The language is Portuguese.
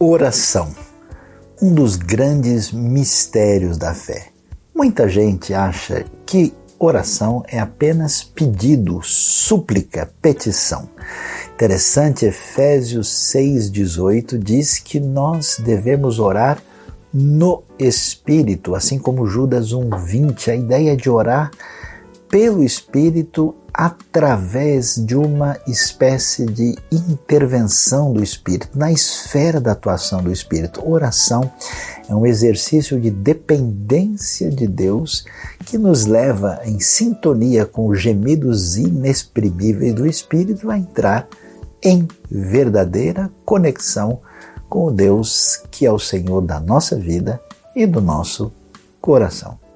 Oração, um dos grandes mistérios da fé. Muita gente acha que oração é apenas pedido, súplica, petição. Interessante, Efésios 6,18 diz que nós devemos orar no Espírito, assim como Judas 1,20. A ideia de orar pelo Espírito através de uma espécie de intervenção do Espírito, na esfera da atuação do Espírito. Oração é um exercício de dependência de Deus que nos leva em sintonia com os gemidos inexprimíveis do Espírito a entrar em verdadeira conexão com o Deus que é o Senhor da nossa vida e do nosso coração.